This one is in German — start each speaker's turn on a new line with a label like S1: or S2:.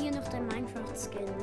S1: Hier noch der Minecraft-Skin.